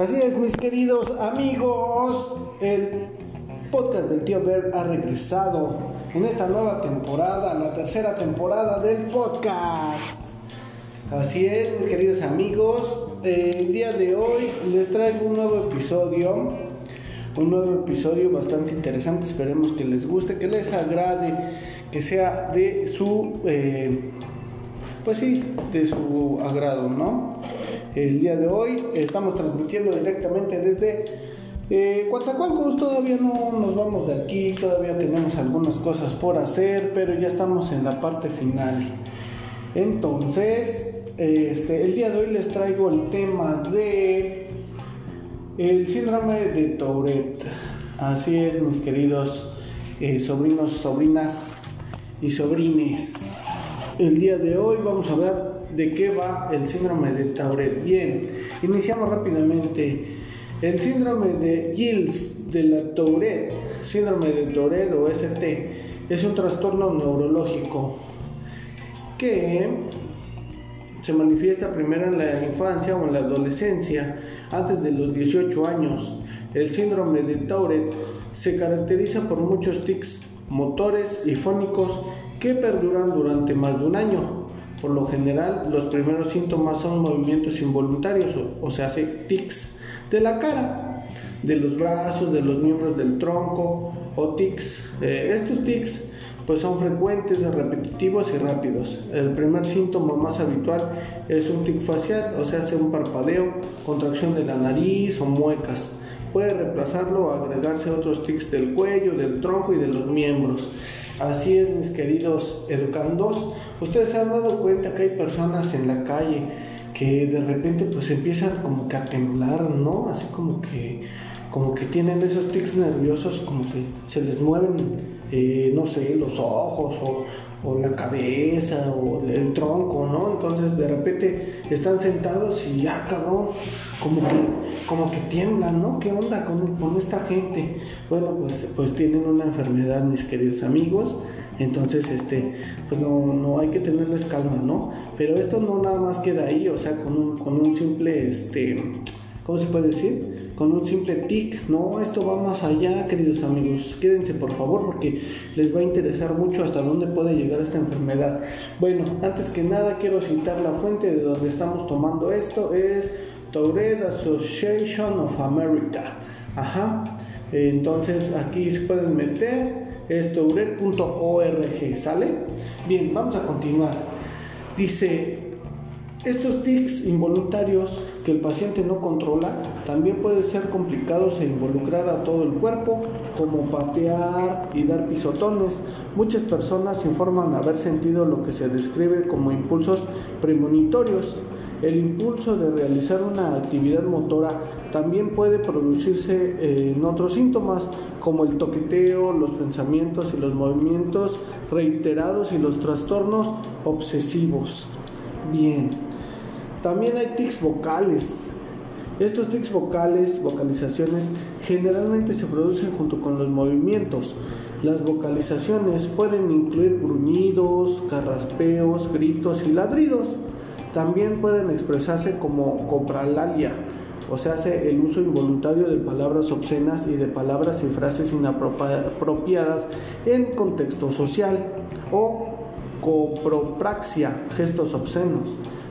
Así es, mis queridos amigos, el podcast del tío Bear ha regresado en esta nueva temporada, la tercera temporada del podcast. Así es, mis queridos amigos, el día de hoy les traigo un nuevo episodio, un nuevo episodio bastante interesante, esperemos que les guste, que les agrade, que sea de su, eh, pues sí, de su agrado, ¿no? El día de hoy. Estamos transmitiendo directamente desde eh, Coatzacoalcos. Todavía no nos vamos de aquí, todavía tenemos algunas cosas por hacer, pero ya estamos en la parte final. Entonces, este, el día de hoy les traigo el tema de el síndrome de Tourette. Así es, mis queridos eh, sobrinos, sobrinas y sobrines. El día de hoy vamos a ver de qué va el síndrome de Tourette. Bien, iniciamos rápidamente. El síndrome de Gilles de la Tourette, síndrome de Tourette o ST, es un trastorno neurológico que se manifiesta primero en la infancia o en la adolescencia, antes de los 18 años. El síndrome de Tourette se caracteriza por muchos tics motores y fónicos que perduran durante más de un año. Por lo general, los primeros síntomas son movimientos involuntarios, o, se hace tics de la cara, de los brazos, de los miembros del tronco o tics. Eh, estos tics pues son frecuentes, repetitivos y rápidos. El primer síntoma más habitual es un tic facial, o sea, hace un parpadeo, contracción de la nariz o muecas. Puede reemplazarlo o agregarse otros tics del cuello, del tronco y de los miembros. Así es, mis queridos educandos. Ustedes se han dado cuenta que hay personas en la calle que de repente pues empiezan como que a temblar, ¿no? Así como que como que tienen esos tics nerviosos, como que se les mueven, eh, no sé, los ojos o, o la cabeza o el tronco, ¿no? Entonces de repente están sentados y ya, cabrón, como que, como que tiemblan, ¿no? ¿Qué onda con, con esta gente? Bueno, pues, pues tienen una enfermedad, mis queridos amigos. Entonces, este, pues no, no hay que tenerles calma, ¿no? Pero esto no nada más queda ahí, o sea, con un, con un simple, este, ¿cómo se puede decir? con un simple tic. No, esto va más allá, queridos amigos. Quédense por favor porque les va a interesar mucho hasta dónde puede llegar esta enfermedad. Bueno, antes que nada quiero citar la fuente de donde estamos tomando esto. Es Tourette Association of America. Ajá. Entonces aquí se pueden meter. Es tourette.org. ¿Sale? Bien, vamos a continuar. Dice, estos tics involuntarios que el paciente no controla también pueden ser complicados e involucrar a todo el cuerpo, como patear y dar pisotones. Muchas personas informan haber sentido lo que se describe como impulsos premonitorios. El impulso de realizar una actividad motora también puede producirse eh, en otros síntomas como el toqueteo, los pensamientos y los movimientos reiterados y los trastornos obsesivos. Bien, también hay tics vocales. Estos tics vocales, vocalizaciones, generalmente se producen junto con los movimientos. Las vocalizaciones pueden incluir gruñidos, carraspeos, gritos y ladridos. También pueden expresarse como copralalia, o sea, hace el uso involuntario de palabras obscenas y de palabras y frases inapropiadas en contexto social, o copropraxia, gestos obscenos.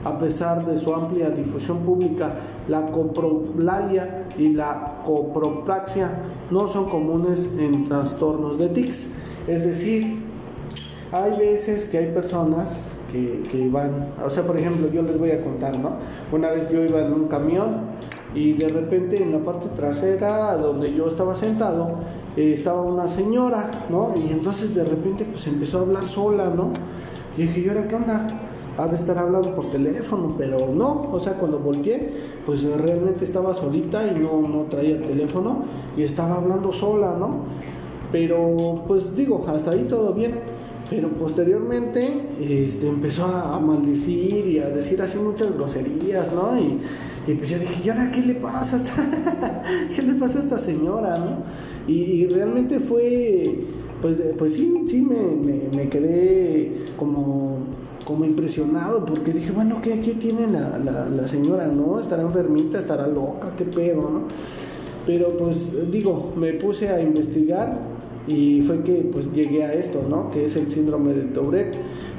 A pesar de su amplia difusión pública, la coprolalia y la copropraxia no son comunes en trastornos de tics. Es decir, hay veces que hay personas que, que, van, o sea, por ejemplo, yo les voy a contar, ¿no? Una vez yo iba en un camión y de repente en la parte trasera donde yo estaba sentado eh, estaba una señora, ¿no? Y entonces de repente pues empezó a hablar sola, ¿no? Y dije, ¿y ahora qué onda? ha de estar hablando por teléfono, pero no, o sea, cuando volteé, pues realmente estaba solita y no, no traía el teléfono y estaba hablando sola, ¿no? Pero pues digo, hasta ahí todo bien. Pero posteriormente este, empezó a, maldecir y a decir así muchas groserías, ¿no? Y, pues yo dije, ¿y ahora qué le pasa a esta, qué le pasa a esta señora, ¿no? Y, realmente fue, pues, pues sí, sí me, me, quedé como, como impresionado porque dije, bueno, ¿qué, qué tiene la, la, la señora, no? ¿Estará enfermita? ¿Estará loca? ¿Qué pedo, no? Pero pues digo, me puse a investigar y fue que pues llegué a esto, ¿no? Que es el síndrome de Tourette.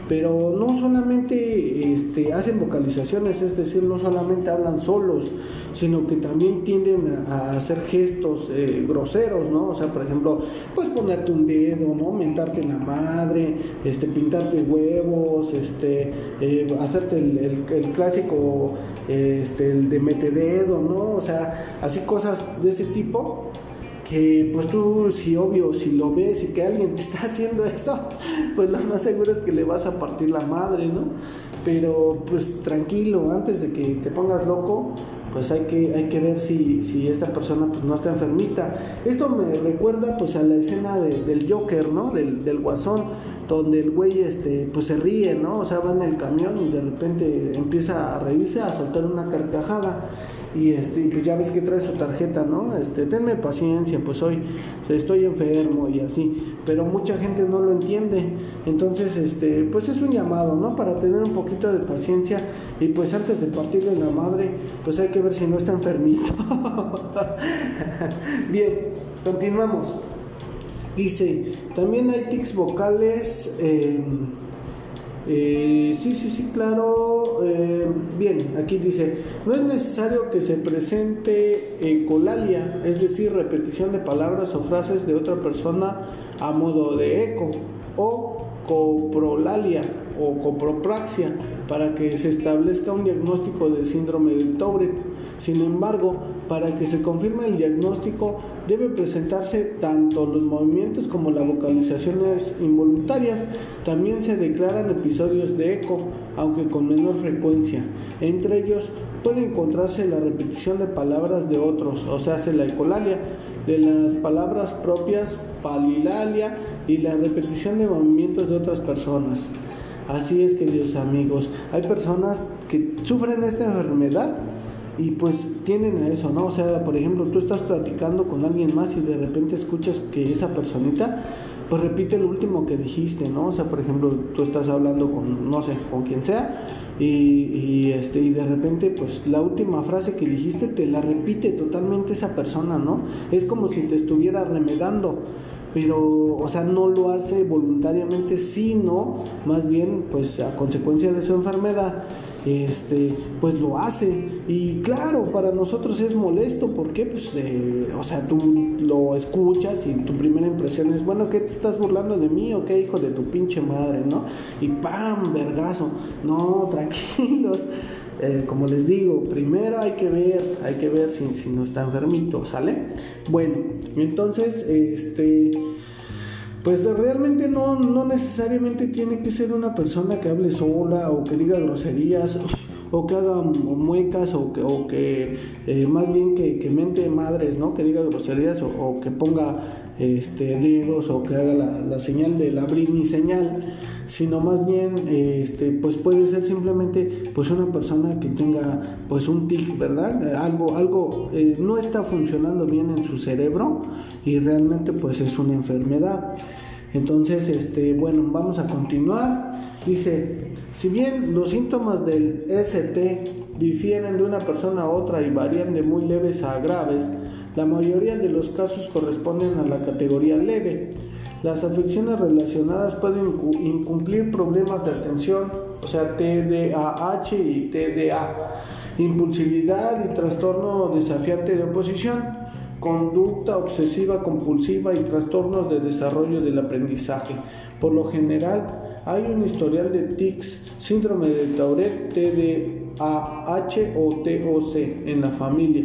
Pero no solamente este, hacen vocalizaciones, es decir, no solamente hablan solos, sino que también tienden a, hacer gestos eh, groseros, ¿no? O sea, por ejemplo, pues ponerte un dedo, ¿no? Mentarte la madre, este, pintarte huevos, este, eh, hacerte el, el, clásico, este, el de mete dedo, ¿no? O sea, así cosas de ese tipo que pues tú si obvio, si lo ves y que alguien te está haciendo eso, pues lo más seguro es que le vas a partir la madre, ¿no? Pero pues tranquilo, antes de que te pongas loco, pues hay que, hay que ver si, si esta persona pues no está enfermita. Esto me recuerda pues a la escena del Joker, ¿no? Del, del guasón, donde el güey este, pues se ríe, ¿no? O sea, va en el camión y de repente empieza a reírse, a soltar una carcajada y este pues ya ves que trae su tarjeta, ¿no? Este, tenme paciencia, pues hoy estoy enfermo y así, pero mucha gente no lo entiende. Entonces, este, pues es un llamado, ¿no? Para tener un poquito de paciencia y pues antes de partirle la madre, pues hay que ver si no está enfermito. Bien, continuamos. Dice, también hay tics vocales eh, sí, sí, sí, claro. Eh, bien, aquí dice, no es necesario que se presente ecolalia, es decir, repetición de palabras o frases de otra persona a modo de eco, o coprolalia o copropraxia, para que se establezca un diagnóstico de síndrome de Tourette. Sin embargo, para que se confirme el diagnóstico, debe presentarse tanto los movimientos como las vocalizaciones involuntarias. También se declaran episodios de eco, aunque con menor frecuencia. Entre ellos puede encontrarse la repetición de palabras de otros, o sea, la ecolalia, de las palabras propias, palilalia, y la repetición de movimientos de otras personas. Así es, queridos amigos, hay personas que sufren esta enfermedad y pues tienen a eso, ¿no? O sea, por ejemplo, tú estás platicando con alguien más y de repente escuchas que esa personita pues repite lo último que dijiste, ¿no? O sea, por ejemplo, tú estás hablando con, no sé, con quien sea, y, y, este, y de repente, pues la última frase que dijiste te la repite totalmente esa persona, ¿no? Es como si te estuviera remedando, pero, o sea, no lo hace voluntariamente, sino más bien, pues a consecuencia de su enfermedad este, pues lo hace. Y claro, para nosotros es molesto, porque pues, eh, o sea, tú lo escuchas y tu primera impresión es, bueno, ¿qué te estás burlando de mí o qué hijo de tu pinche madre, no? Y ¡pam! Vergazo. No, tranquilos. Eh, como les digo, primero hay que ver, hay que ver si, si no está enfermito, ¿sale? Bueno, entonces, este pues realmente no, no necesariamente tiene que ser una persona que hable sola o que diga groserías o que haga muecas o que, o que eh, más bien que, que, mente madres, ¿no? Que diga groserías o, que ponga este, dedos o que haga la, señal de la brini señal, sino más bien este, pues puede ser simplemente pues una persona que tenga pues un tic, ¿verdad? Algo, algo eh, no está funcionando bien en su cerebro y realmente pues es una enfermedad. Entonces, este, bueno, vamos a continuar. Dice, si bien los síntomas del ST difieren de una persona a otra y varían de muy leves a graves, la mayoría de los casos corresponden a la categoría leve. Las afecciones relacionadas pueden incumplir problemas de atención, o sea, TDAH y TDA, impulsividad y trastorno desafiante de oposición conducta obsesiva compulsiva y trastornos de desarrollo del aprendizaje. Por lo general, hay un historial de tics, síndrome de Tourette, TDAH o TOC en la familia.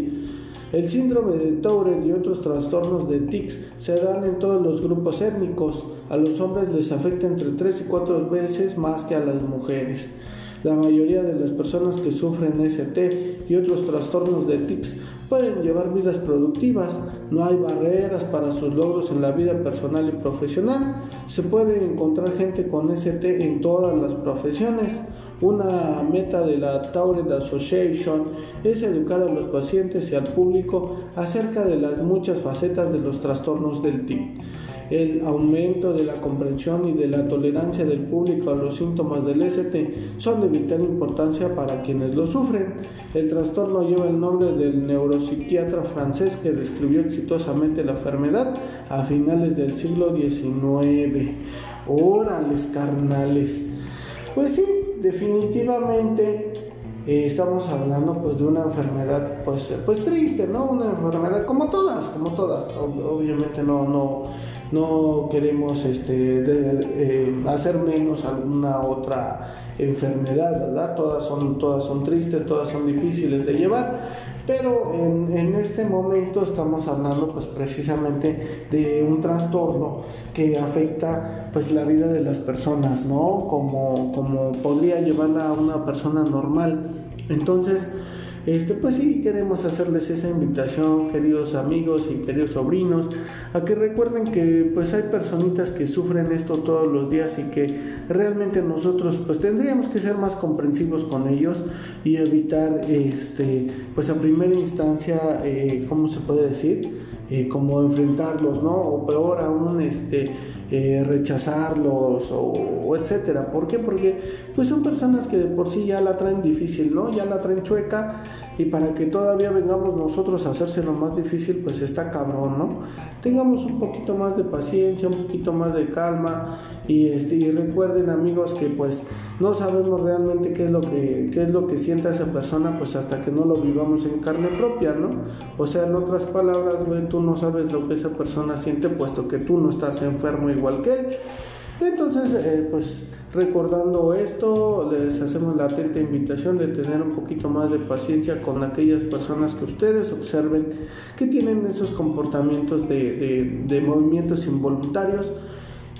El síndrome de Tourette y otros trastornos de tics se dan en todos los grupos étnicos. A los hombres les afecta entre 3 y 4 veces más que a las mujeres. La mayoría de las personas que sufren ST y otros trastornos de tics pueden llevar vidas productivas, no hay barreras para sus logros en la vida personal y profesional, Se puede encontrar gente con ST en todas las profesiones. Una meta de la Tauret Association es educar a los pacientes y al público acerca de las muchas facetas de los trastornos del TIC el aumento de la comprensión y de la tolerancia del público a los síntomas del ST son de vital importancia para quienes lo sufren. El trastorno lleva el nombre del neuropsiquiatra francés que describió exitosamente la enfermedad a finales del siglo XIX. Órales, carnales. Pues sí, definitivamente eh, estamos hablando pues de una enfermedad pues, pues triste, ¿no? Una enfermedad como todas, como todas. Obviamente no, no, no queremos este, eh, hacer menos alguna otra enfermedad, ¿verdad? Todas son, todas son tristes, todas son difíciles de llevar, pero en, este momento estamos hablando pues precisamente de un trastorno que afecta pues la vida de las personas, ¿no? Como, como podría llevarla a una persona normal. Entonces, este, pues sí, queremos hacerles esa invitación, queridos amigos y queridos sobrinos, a que recuerden que pues hay personitas que sufren esto todos los días y que realmente nosotros pues tendríamos que ser más comprensivos con ellos y evitar, este, pues a primera instancia, eh, ¿cómo se puede decir? Eh, como enfrentarlos, ¿no? O peor aún, este, eh, rechazarlos o, etcétera. ¿Por qué? Porque pues son personas que de por sí ya la traen difícil, ¿no? Ya la traen chueca y para que todavía vengamos nosotros a hacérselo más difícil, pues está cabrón, ¿no? Tengamos un poquito más de paciencia, un poquito más de calma y, este, y recuerden amigos que pues no sabemos realmente qué es lo que qué es lo que sienta esa persona pues hasta que no lo vivamos en carne propia, ¿no? O sea, en otras palabras, güey, tú no sabes lo que esa persona siente puesto que tú no estás enfermo igual que él. Entonces, eh, pues recordando esto, les hacemos la atenta invitación de tener un poquito más de paciencia con aquellas personas que ustedes observen que tienen esos comportamientos de, de movimientos involuntarios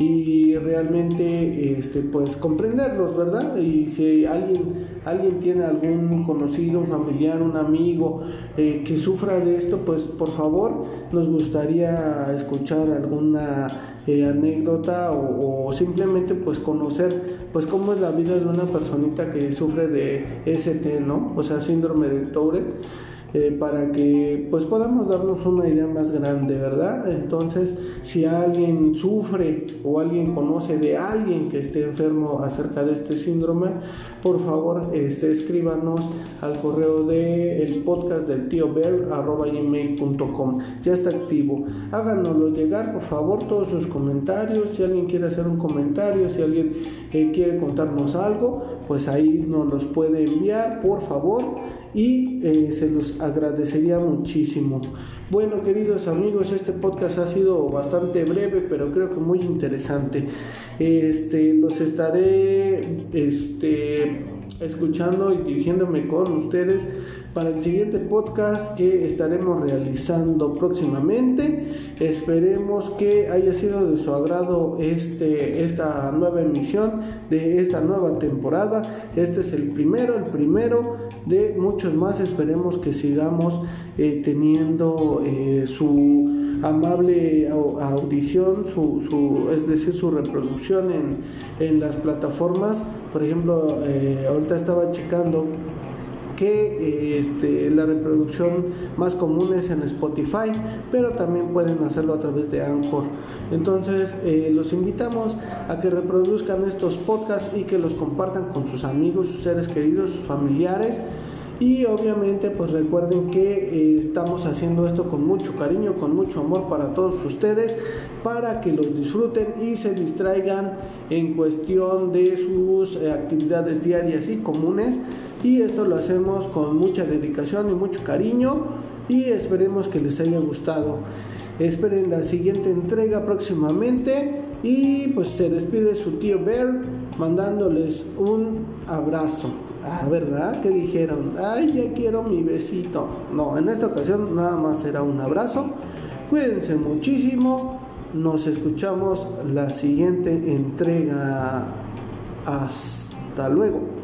y realmente este, pues comprenderlos, ¿verdad? Y si alguien, alguien tiene algún conocido, un familiar, un amigo eh, que sufra de esto, pues por favor nos gustaría escuchar alguna eh, anécdota o, simplemente pues conocer pues cómo es la vida de una personita que sufre de ST, ¿no? O sea, síndrome de Tourette eh, para que pues podamos darnos una idea más grande, ¿verdad? Entonces, si alguien sufre o alguien conoce de alguien que esté enfermo acerca de este síndrome, por favor, este, escríbanos al correo del el podcast del tío Bear gmail.com. Ya está activo. Háganoslo llegar, por favor, todos sus comentarios. Si alguien quiere hacer un comentario, si alguien eh, quiere contarnos algo, pues ahí nos los puede enviar, por favor y eh, se los agradecería muchísimo. Bueno, queridos amigos, este podcast ha sido bastante breve, pero creo que muy interesante. Este, los estaré este, escuchando y dirigiéndome con ustedes para el siguiente podcast que estaremos realizando próximamente. Esperemos que haya sido de su agrado este, esta nueva emisión de esta nueva temporada. Este es el primero, el primero de muchos más. Esperemos que sigamos eh, teniendo eh, su amable audición, su, es decir, su reproducción en, las plataformas. Por ejemplo, eh, ahorita estaba checando que este, la reproducción más común es en Spotify, pero también pueden hacerlo a través de Anchor. Entonces, eh, los invitamos a que reproduzcan estos podcasts y que los compartan con sus amigos, sus seres queridos, sus familiares. Y obviamente pues recuerden que eh, estamos haciendo esto con mucho cariño, con mucho amor para todos ustedes, para que los disfruten y se distraigan en cuestión de sus eh, actividades diarias y comunes y esto lo hacemos con mucha dedicación y mucho cariño y esperemos que les haya gustado. Esperen la siguiente entrega próximamente y pues se despide su tío Bear mandándoles un abrazo. Ah, ¿verdad? ¿Qué dijeron? Ay, ya quiero mi besito. No, en esta ocasión nada más será un abrazo. Cuídense muchísimo. Nos escuchamos la siguiente entrega. Hasta luego.